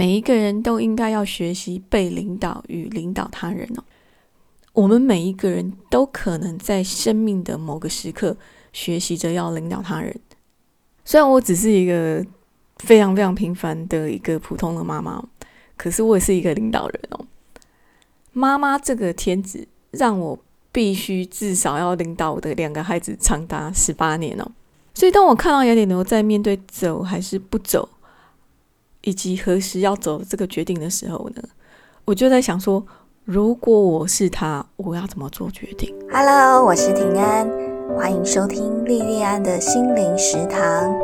每一个人都应该要学习被领导与领导他人哦。我们每一个人都可能在生命的某个时刻学习着要领导他人。虽然我只是一个非常非常平凡的一个普通的妈妈，可是我也是一个领导人哦。妈妈这个天职让我必须至少要领导我的两个孩子长达十八年哦。所以当我看到雅典牛在面对走还是不走，以及何时要走这个决定的时候呢，我就在想说，如果我是他，我要怎么做决定？Hello，我是平安，欢迎收听莉莉安的心灵食堂。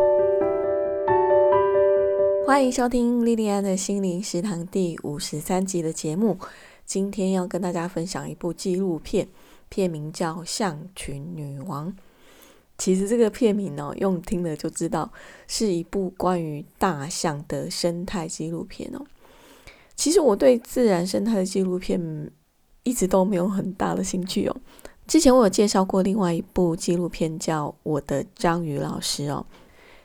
欢迎收听莉莉安的心灵食堂第五十三集的节目。今天要跟大家分享一部纪录片，片名叫《象群女王》。其实这个片名呢，用听了就知道是一部关于大象的生态纪录片哦。其实我对自然生态的纪录片一直都没有很大的兴趣哦。之前我有介绍过另外一部纪录片叫《我的章鱼老师》哦。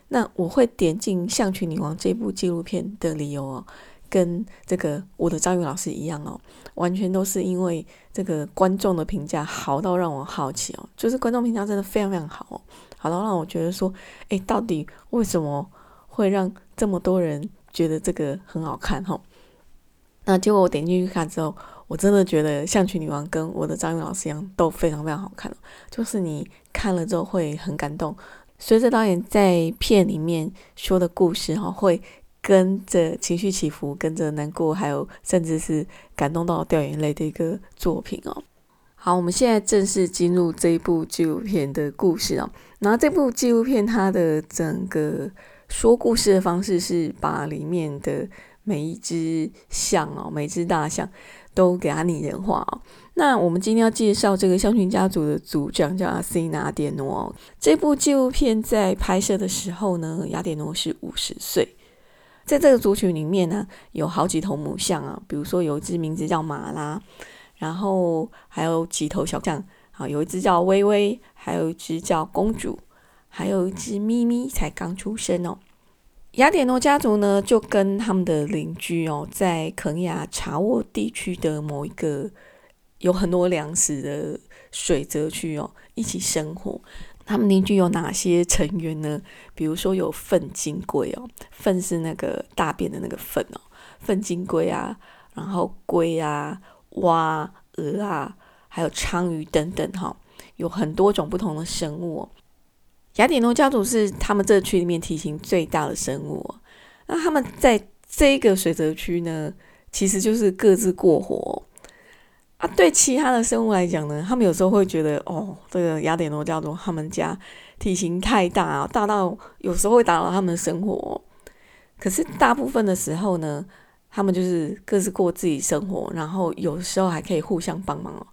那我会点进《象群女王》这部纪录片的理由哦。跟这个我的张宇老师一样哦，完全都是因为这个观众的评价好到让我好奇哦，就是观众评价真的非常非常好哦，好到让我觉得说，哎，到底为什么会让这么多人觉得这个很好看哈？那结果我点进去看之后，我真的觉得《象群女王》跟我的张宇老师一样都非常非常好看就是你看了之后会很感动，随着导演在片里面说的故事哈会。跟着情绪起伏，跟着难过，还有甚至是感动到掉眼泪的一个作品哦。好，我们现在正式进入这一部纪录片的故事哦。然后这部纪录片它的整个说故事的方式是把里面的每一只象哦，每只大象都给它拟人化哦。那我们今天要介绍这个象群家族的族长叫阿西纳典诺哦。这部纪录片在拍摄的时候呢，雅典诺是五十岁。在这个族群里面呢，有好几头母象啊，比如说有一只名字叫马拉，然后还有几头小象，啊，有一只叫微微，还有一只叫公主，还有一只咪咪才刚出生哦。雅典诺家族呢，就跟他们的邻居哦，在肯亚查沃地区的某一个有很多粮食的水泽区哦，一起生活。他们邻居有哪些成员呢？比如说有粪金龟哦，粪是那个大便的那个粪哦，粪金龟啊，然后龟啊、蛙、鹅啊，还有鲳鱼等等哈，有很多种不同的生物。雅典诺家族是他们这区里面体型最大的生物。那他们在这个水泽区呢，其实就是各自过活。啊，对其他的生物来讲呢，他们有时候会觉得，哦，这个雅典诺家族他们家体型太大啊，大到有时候会打扰他们的生活。可是大部分的时候呢，他们就是各自过自己生活，然后有时候还可以互相帮忙哦。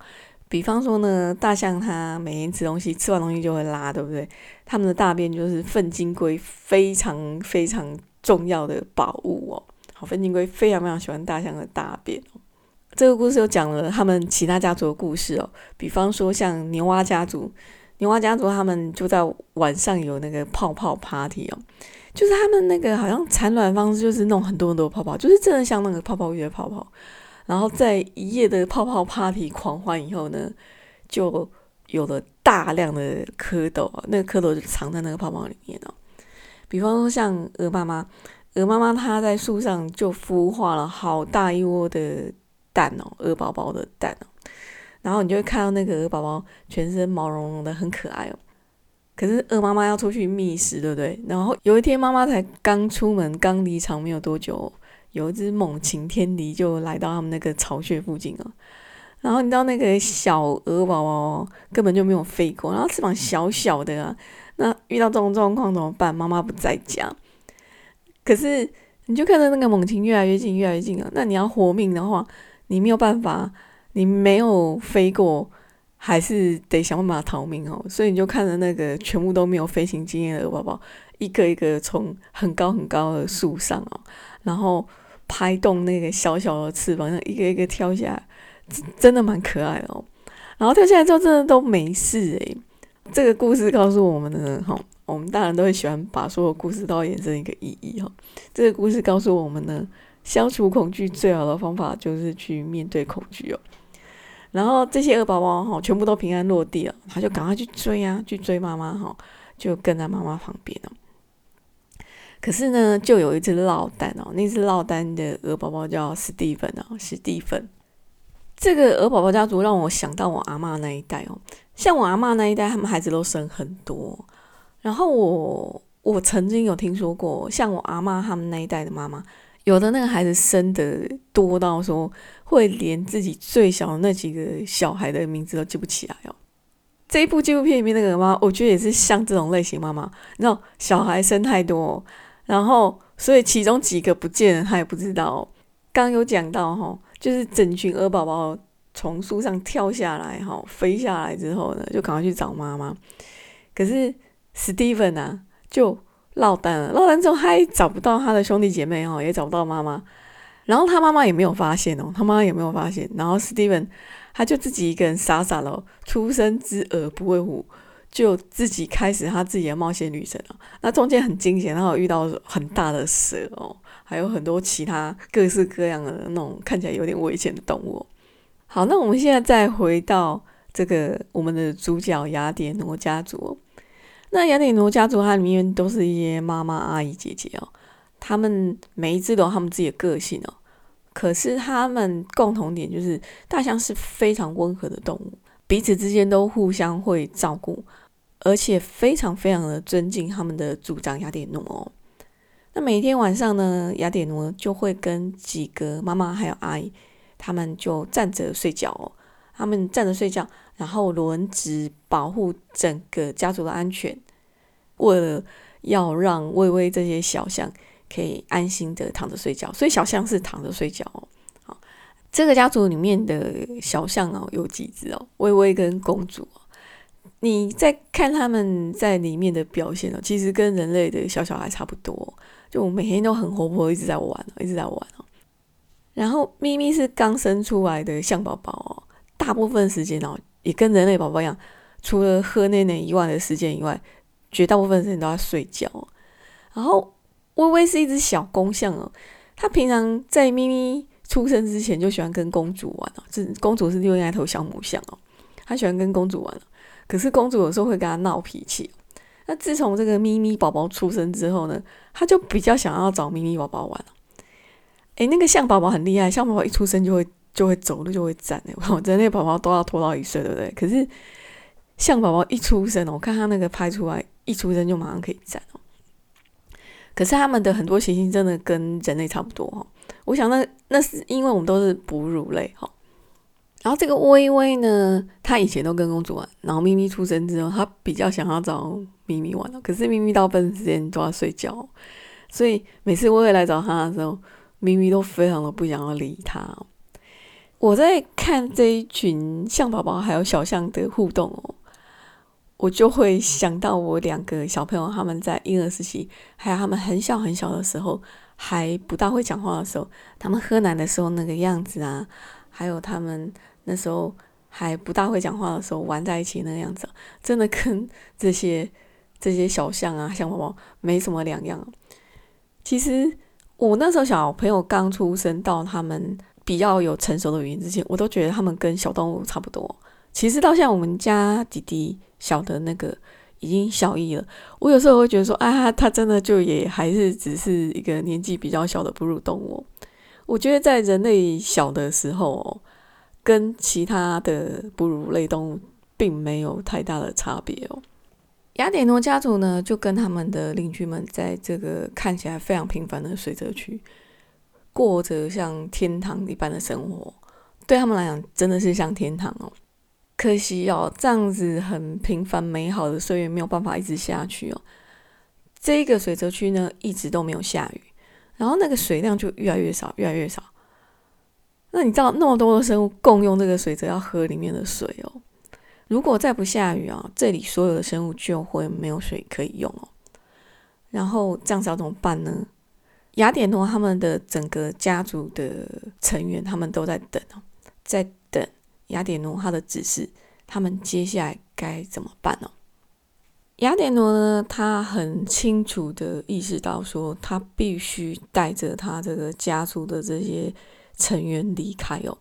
比方说呢，大象它每天吃东西，吃完东西就会拉，对不对？他们的大便就是粪金龟非常非常重要的宝物哦。好，粪金龟非常非常喜欢大象的大便哦。这个故事又讲了他们其他家族的故事哦，比方说像牛蛙家族，牛蛙家族他们就在晚上有那个泡泡 party 哦，就是他们那个好像产卵方式就是弄很多很多泡泡，就是真的像那个泡泡浴的泡泡，然后在一夜的泡泡 party 狂欢以后呢，就有了大量的蝌蚪，那个蝌蚪就藏在那个泡泡里面哦，比方说像鹅妈妈，鹅妈妈它在树上就孵化了好大一窝的。蛋哦，鹅宝宝的蛋哦，然后你就会看到那个鹅宝宝全身毛茸茸的，很可爱哦。可是鹅妈妈要出去觅食，对不对？然后有一天妈妈才刚出门，刚离巢没有多久，有一只猛禽天敌就来到他们那个巢穴附近哦。然后你知道那个小鹅宝宝根本就没有飞过，然后翅膀小小的啊，那遇到这种状况怎么办？妈妈不在家，可是你就看到那个猛禽越来越近，越来越近啊。那你要活命的话。你没有办法，你没有飞过，还是得想办法逃命哦。所以你就看着那个全部都没有飞行经验的宝宝，一个一个从很高很高的树上哦，然后拍动那个小小的翅膀，一个一个跳下来，真的蛮可爱的哦。然后跳下来之后，真的都没事诶。这个故事告诉我们的哈，我们大人都会喜欢把所有故事都要延伸一个意义哈。这个故事告诉我们呢。消除恐惧最好的方法就是去面对恐惧哦。然后这些鹅宝宝哈，全部都平安落地了，他就赶快去追啊，去追妈妈哈，就跟在妈妈旁边哦。可是呢，就有一只落单哦，那只落单的鹅宝宝叫史蒂芬哦，史蒂芬。这个鹅宝宝家族让我想到我阿妈那一代哦，像我阿妈那一代，他们孩子都生很多。然后我我曾经有听说过，像我阿妈他们那一代的妈妈，有的那个孩子生的多到说会连自己最小的那几个小孩的名字都记不起来哦。这一部纪录片里面那个妈，我觉得也是像这种类型妈妈，你知道小孩生太多，然后所以其中几个不见了，他也不知道。刚有讲到哈。就是整群鹅宝宝从树上跳下来，哈，飞下来之后呢，就赶快去找妈妈。可是 Steven 啊，就落单了。落单之后，他也找不到他的兄弟姐妹，哦，也找不到妈妈。然后他妈妈也没有发现哦，他妈妈也没有发现。然后 Steven 他就自己一个人傻傻的，初生之鹅不会虎，就自己开始他自己的冒险旅程了。那中间很惊险，然后遇到很大的蛇哦。还有很多其他各式各样的那种看起来有点危险的动物。好，那我们现在再回到这个我们的主角雅典诺家族。那雅典诺家族它里面都是一些妈妈、阿姨、姐姐哦，他们每一只都有他们自己的个性哦。可是他们共同点就是大象是非常温和的动物，彼此之间都互相会照顾，而且非常非常的尊敬他们的主长雅典诺哦。那每天晚上呢，雅典奴就会跟几个妈妈还有阿姨，他们就站着睡觉哦。他们站着睡觉，然后轮值保护整个家族的安全，为了要让微微这些小象可以安心的躺着睡觉，所以小象是躺着睡觉哦。好，这个家族里面的小象哦，有几只哦，微微跟公主哦。你在看他们在里面的表现哦，其实跟人类的小小孩差不多，就每天都很活泼，一直在玩，一直在玩哦。然后咪咪是刚生出来的象宝宝哦，大部分时间哦也跟人类宝宝一样，除了喝奶奶以外的时间以外，绝大部分时间都在睡觉。然后微微是一只小公象哦，它平常在咪咪出生之前就喜欢跟公主玩哦，这公主是另外一头小母象哦，它喜欢跟公主玩。可是公主有时候会跟他闹脾气。那自从这个咪咪宝宝出生之后呢，它就比较想要找咪咪宝宝玩了。诶，那个象宝宝很厉害，象宝宝一出生就会就会走路就会站诶，我觉得那宝宝都要拖到一岁，对不对？可是象宝宝一出生，我看他那个拍出来，一出生就马上可以站哦。可是他们的很多习性真的跟人类差不多哈。我想那那是因为我们都是哺乳类哈。然后这个微微呢，他以前都跟公主玩，然后咪咪出生之后，他比较想要找咪咪玩了。可是咪咪大部分时间都要睡觉，所以每次微微来找他的时候，咪咪都非常的不想要理他。我在看这一群象宝宝还有小象的互动哦，我就会想到我两个小朋友他们在婴儿时期，还有他们很小很小的时候，还不大会讲话的时候，他们喝奶的时候那个样子啊，还有他们。那时候还不大会讲话的时候，玩在一起那个样子，真的跟这些这些小象啊、象宝宝没什么两样。其实我那时候小朋友刚出生到他们比较有成熟的语言之前，我都觉得他们跟小动物差不多。其实到现在我们家弟弟小的那个已经小一了，我有时候会觉得说，啊，他真的就也还是只是一个年纪比较小的哺乳动物。我觉得在人类小的时候。跟其他的哺乳类动物并没有太大的差别哦。雅典诺家族呢，就跟他们的邻居们在这个看起来非常平凡的水泽区，过着像天堂一般的生活。对他们来讲，真的是像天堂哦。可惜哦，这样子很平凡美好的岁月没有办法一直下去哦。这个水泽区呢，一直都没有下雨，然后那个水量就越来越少，越来越少。那你知道那么多的生物共用这个水泽要喝里面的水哦。如果再不下雨啊，这里所有的生物就会没有水可以用哦。然后这样子要怎么办呢？雅典诺他们的整个家族的成员，他们都在等哦，在等雅典诺他的指示，他们接下来该怎么办呢？雅典娜呢，他很清楚的意识到说，他必须带着他这个家族的这些成员离开哦。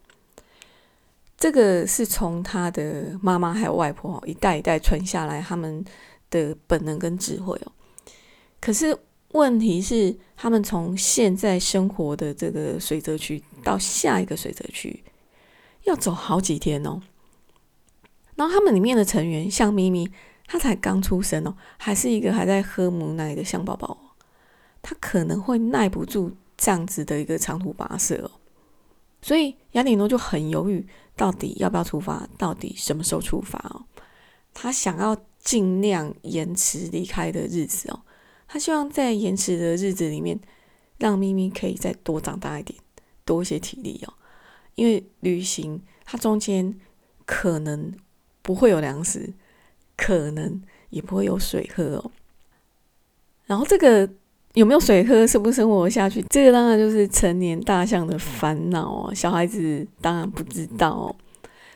这个是从他的妈妈还有外婆一代一代传下来他们的本能跟智慧哦。可是问题是，他们从现在生活的这个水泽区到下一个水泽区，要走好几天哦。然后他们里面的成员，像咪咪，他才刚出生哦，还是一个还在喝母奶的小宝宝，他可能会耐不住这样子的一个长途跋涉哦。所以雅典诺就很犹豫，到底要不要出发，到底什么时候出发哦？他想要尽量延迟离开的日子哦。他希望在延迟的日子里面，让咪咪可以再多长大一点，多一些体力哦。因为旅行它中间可能不会有粮食，可能也不会有水喝哦。然后这个有没有水喝，生不生活下去，这个当然就是成年大象的烦恼哦。小孩子当然不知道哦。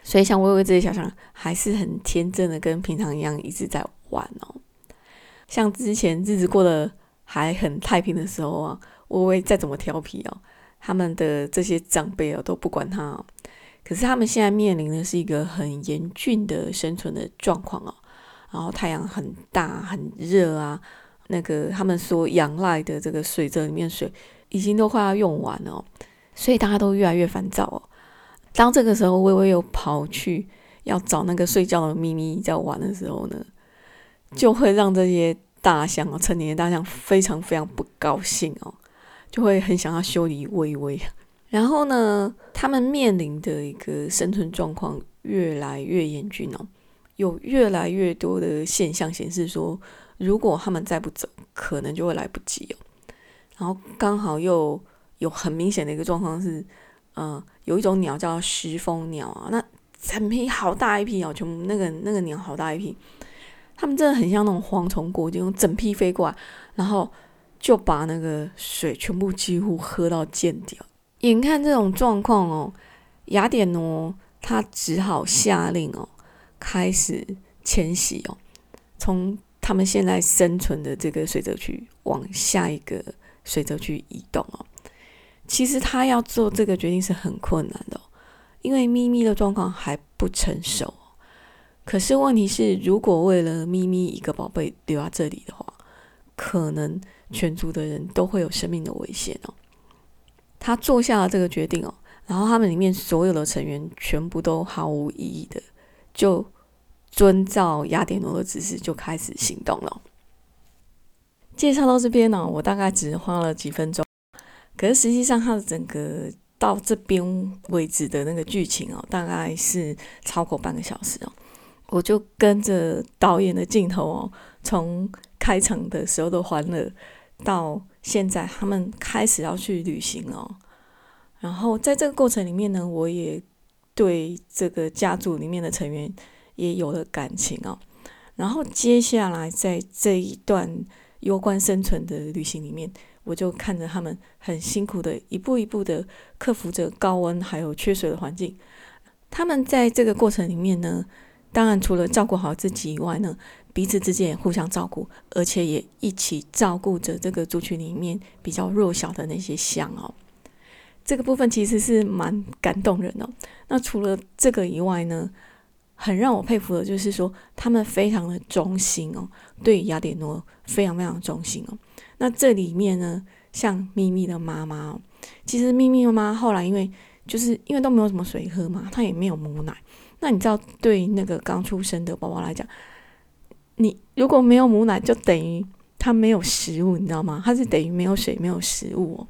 所以像微微这些小象，还是很天真的，跟平常一样一直在玩哦。像之前日子过得还很太平的时候啊，微微再怎么调皮哦，他们的这些长辈哦都不管他哦。可是他们现在面临的是一个很严峻的生存的状况哦，然后太阳很大很热啊，那个他们所仰赖的这个水泽里面水已经都快要用完了，所以大家都越来越烦躁哦。当这个时候微微又跑去要找那个睡觉的咪咪在玩的时候呢？就会让这些大象哦，成年的大象非常非常不高兴哦，就会很想要修理微微。然后呢，他们面临的一个生存状况越来越严峻哦，有越来越多的现象显示说，如果他们再不走，可能就会来不及哦。然后刚好又有很明显的一个状况是，嗯，有一种鸟叫石蜂鸟啊，那整批好大一批哦，全部那个那个鸟好大一批。他们真的很像那种蝗虫过境，整批飞过来，然后就把那个水全部几乎喝到见底。眼看这种状况哦，雅典诺他只好下令哦，开始迁徙哦，从他们现在生存的这个水泽区往下一个水泽区移动哦。其实他要做这个决定是很困难的，因为咪咪的状况还不成熟。可是问题是，如果为了咪咪一个宝贝留在这里的话，可能全族的人都会有生命的危险哦。他做下了这个决定哦，然后他们里面所有的成员全部都毫无异议的就遵照雅典诺的指示就开始行动了。介绍到这边呢，我大概只花了几分钟，可是实际上它的整个到这边为止的那个剧情哦，大概是超过半个小时哦。我就跟着导演的镜头哦，从开场的时候的欢乐，到现在他们开始要去旅行哦，然后在这个过程里面呢，我也对这个家族里面的成员也有了感情哦，然后接下来在这一段攸关生存的旅行里面，我就看着他们很辛苦的一步一步的克服着高温还有缺水的环境，他们在这个过程里面呢。当然，除了照顾好自己以外呢，彼此之间也互相照顾，而且也一起照顾着这个族群里面比较弱小的那些象哦。这个部分其实是蛮感动人的。那除了这个以外呢，很让我佩服的就是说，他们非常的忠心哦，对雅典诺非常非常忠心哦。那这里面呢，像咪咪的妈妈哦，其实咪咪妈妈后来因为就是因为都没有什么水喝嘛，她也没有母奶。那你知道，对那个刚出生的宝宝来讲，你如果没有母奶，就等于他没有食物，你知道吗？他是等于没有水、没有食物哦。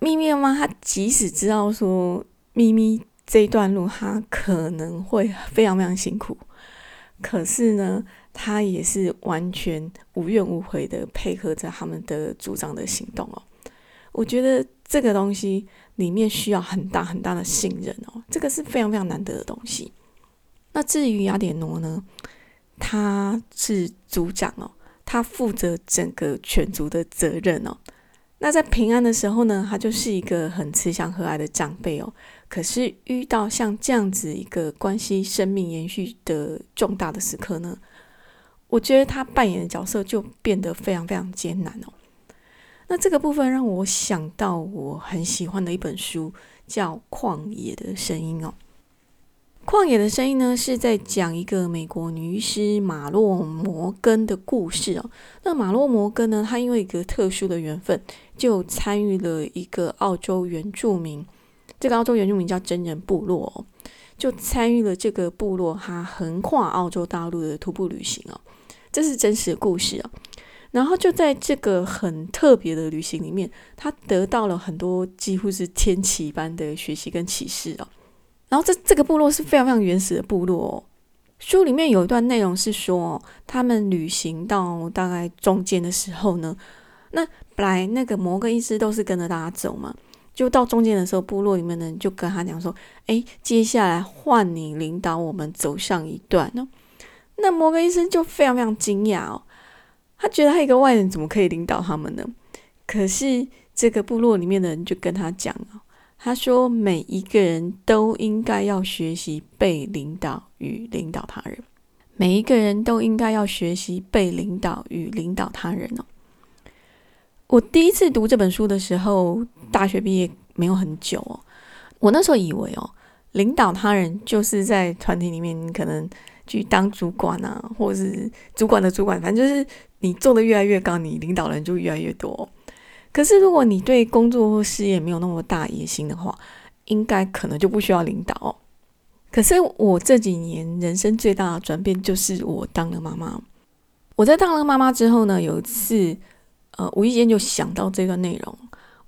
咪咪妈妈，她即使知道说咪咪这一段路，她可能会非常非常辛苦，可是呢，她也是完全无怨无悔的配合着他们的组长的行动哦。我觉得这个东西里面需要很大很大的信任哦，这个是非常非常难得的东西。那至于雅典诺呢？他是族长哦，他负责整个犬族的责任哦。那在平安的时候呢，他就是一个很慈祥和蔼的长辈哦。可是遇到像这样子一个关系生命延续的重大的时刻呢，我觉得他扮演的角色就变得非常非常艰难哦。那这个部分让我想到我很喜欢的一本书，叫《旷野的声音》哦。《旷野的声音》呢，是在讲一个美国女医师马洛摩根的故事哦。那马洛摩根呢，她因为一个特殊的缘分，就参与了一个澳洲原住民，这个澳洲原住民叫真人部落哦，就参与了这个部落他横跨澳洲大陆的徒步旅行哦。这是真实的故事哦，然后就在这个很特别的旅行里面，他得到了很多几乎是天启般的学习跟启示哦。然后这这个部落是非常非常原始的部落哦。书里面有一段内容是说，他们旅行到大概中间的时候呢，那本来那个摩根医师都是跟着大家走嘛，就到中间的时候，部落里面的人就跟他讲说：“哎，接下来换你领导我们走上一段哦。”那摩根医生就非常非常惊讶哦，他觉得他一个外人怎么可以领导他们呢？可是这个部落里面的人就跟他讲哦，他说每一个人都应该要学习被领导与领导他人，每一个人都应该要学习被领导与领导他人哦。我第一次读这本书的时候，大学毕业没有很久哦，我那时候以为哦，领导他人就是在团体里面可能。去当主管啊，或者是主管的主管，反正就是你做的越来越高，你领导人就越来越多。可是如果你对工作或事业没有那么大野心的话，应该可能就不需要领导。可是我这几年人生最大的转变就是我当了妈妈。我在当了妈妈之后呢，有一次呃无意间就想到这段内容，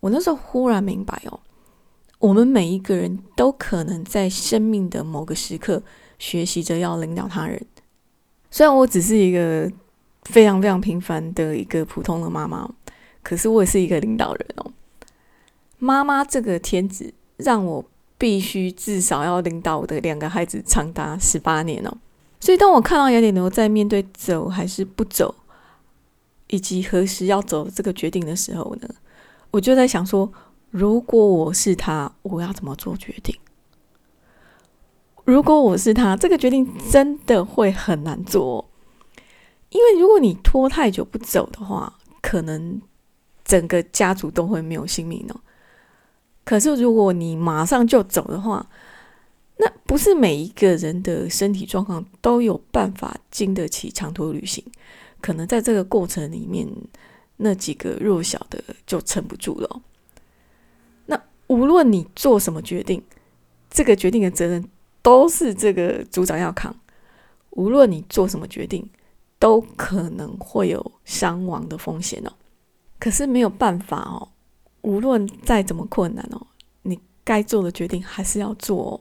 我那时候忽然明白哦，我们每一个人都可能在生命的某个时刻。学习着要领导他人，虽然我只是一个非常非常平凡的一个普通的妈妈，可是我也是一个领导人哦。妈妈这个天职让我必须至少要领导我的两个孩子长达十八年哦。所以当我看到雅典牛在面对走还是不走，以及何时要走这个决定的时候呢，我就在想说，如果我是他，我要怎么做决定？如果我是他，这个决定真的会很难做，因为如果你拖太久不走的话，可能整个家族都会没有性命哦。可是如果你马上就走的话，那不是每一个人的身体状况都有办法经得起长途旅行，可能在这个过程里面，那几个弱小的就撑不住了。那无论你做什么决定，这个决定的责任。都是这个组长要扛，无论你做什么决定，都可能会有伤亡的风险哦。可是没有办法哦，无论再怎么困难哦，你该做的决定还是要做哦。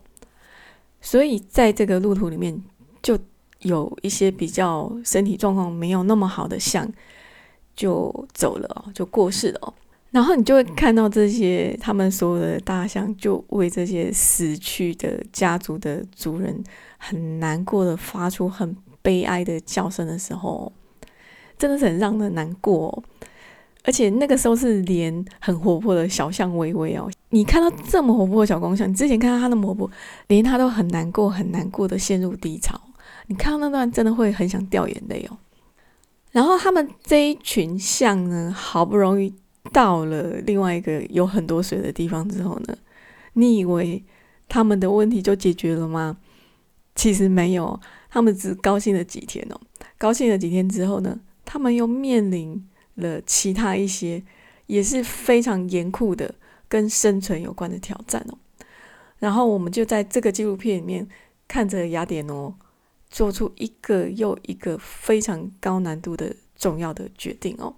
所以在这个路途里面，就有一些比较身体状况没有那么好的象，就走了哦，就过世了哦。然后你就会看到这些，他们所有的大象就为这些死去的家族的族人很难过的发出很悲哀的叫声的时候，真的是很让人难过哦。而且那个时候是连很活泼的小象微微哦，你看到这么活泼的小公象，你之前看到它那么活泼，连它都很难过、很难过的陷入低潮。你看到那段真的会很想掉眼泪哦。然后他们这一群象呢，好不容易。到了另外一个有很多水的地方之后呢，你以为他们的问题就解决了吗？其实没有，他们只高兴了几天哦。高兴了几天之后呢，他们又面临了其他一些也是非常严酷的跟生存有关的挑战哦。然后我们就在这个纪录片里面看着雅典诺做出一个又一个非常高难度的重要的决定哦。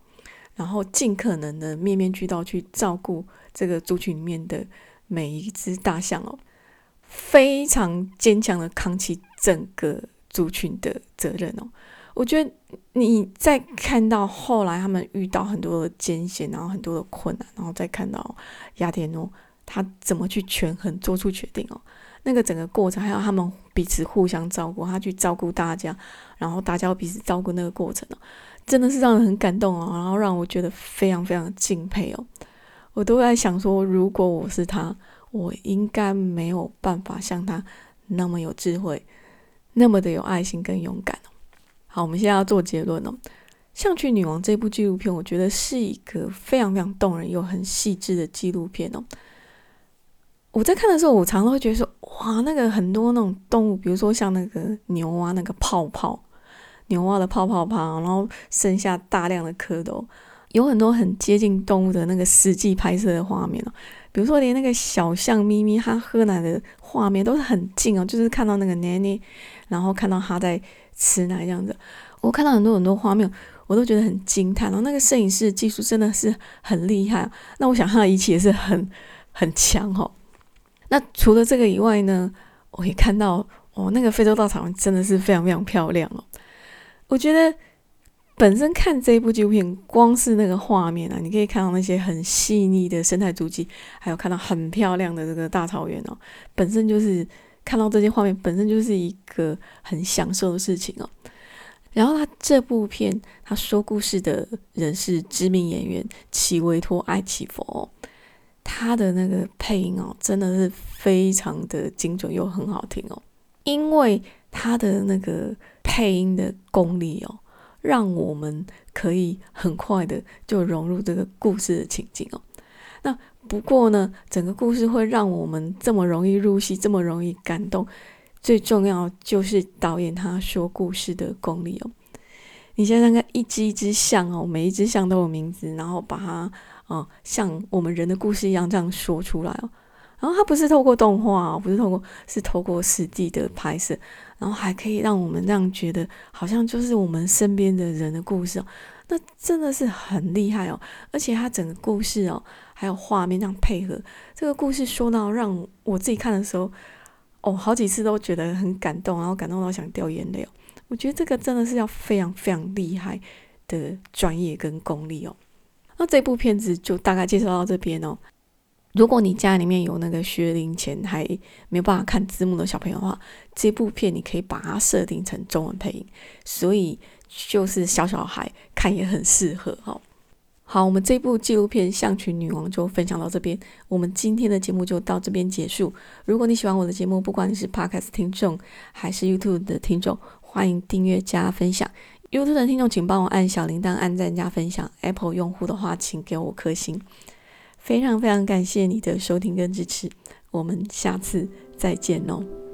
然后尽可能的面面俱到去照顾这个族群里面的每一只大象哦，非常坚强的扛起整个族群的责任哦。我觉得你在看到后来他们遇到很多的艰险，然后很多的困难，然后再看到雅典诺他怎么去权衡做出决定哦，那个整个过程还有他们彼此互相照顾，他去照顾大家，然后大家彼此照顾那个过程哦。真的是让人很感动哦，然后让我觉得非常非常敬佩哦。我都在想说，如果我是他，我应该没有办法像他那么有智慧，那么的有爱心跟勇敢哦。好，我们现在要做结论哦。《象群女王》这部纪录片，我觉得是一个非常非常动人又很细致的纪录片哦。我在看的时候，我常常会觉得说，哇，那个很多那种动物，比如说像那个牛蛙那个泡泡，牛蛙的泡泡泡，然后剩下大量的蝌蚪，有很多很接近动物的那个实际拍摄的画面哦。比如说，连那个小象咪咪它喝奶的画面都是很近哦，就是看到那个奶奶，然后看到它在吃奶这样子。我看到很多很多画面，我都觉得很惊叹。然后那个摄影师技术真的是很厉害。那我想他的仪器也是很很强哦。那除了这个以外呢，我也看到哦，那个非洲大草原真的是非常非常漂亮哦。我觉得。本身看这部纪录片，光是那个画面啊，你可以看到那些很细腻的生态足迹，还有看到很漂亮的这个大草原哦，本身就是看到这些画面，本身就是一个很享受的事情哦。然后他这部片他说故事的人是知名演员齐维托·艾奇佛，他的那个配音哦，真的是非常的精准又很好听哦，因为他的那个配音的功力哦。让我们可以很快的就融入这个故事的情景哦。那不过呢，整个故事会让我们这么容易入戏，这么容易感动，最重要就是导演他说故事的功力哦。你想想看，一只一只象哦，每一只象都有名字，然后把它哦像我们人的故事一样这样说出来哦。然后它不是透过动画，不是透过，是透过实地的拍摄。然后还可以让我们这样觉得，好像就是我们身边的人的故事哦，那真的是很厉害哦。而且他整个故事哦，还有画面这样配合，这个故事说到让我自己看的时候，哦，好几次都觉得很感动，然后感动到想掉眼泪哦。我觉得这个真的是要非常非常厉害的专业跟功力哦。那这部片子就大概介绍到这边哦。如果你家里面有那个学龄前还没有办法看字幕的小朋友的话，这部片你可以把它设定成中文配音，所以就是小小孩看也很适合哈。好，我们这部纪录片《象群女王》就分享到这边，我们今天的节目就到这边结束。如果你喜欢我的节目，不管你是 Podcast 听众还是 YouTube 的听众，欢迎订阅加分享。YouTube 的听众请帮我按小铃铛、按赞加分享。Apple 用户的话，请给我颗星。非常非常感谢你的收听跟支持，我们下次再见哦。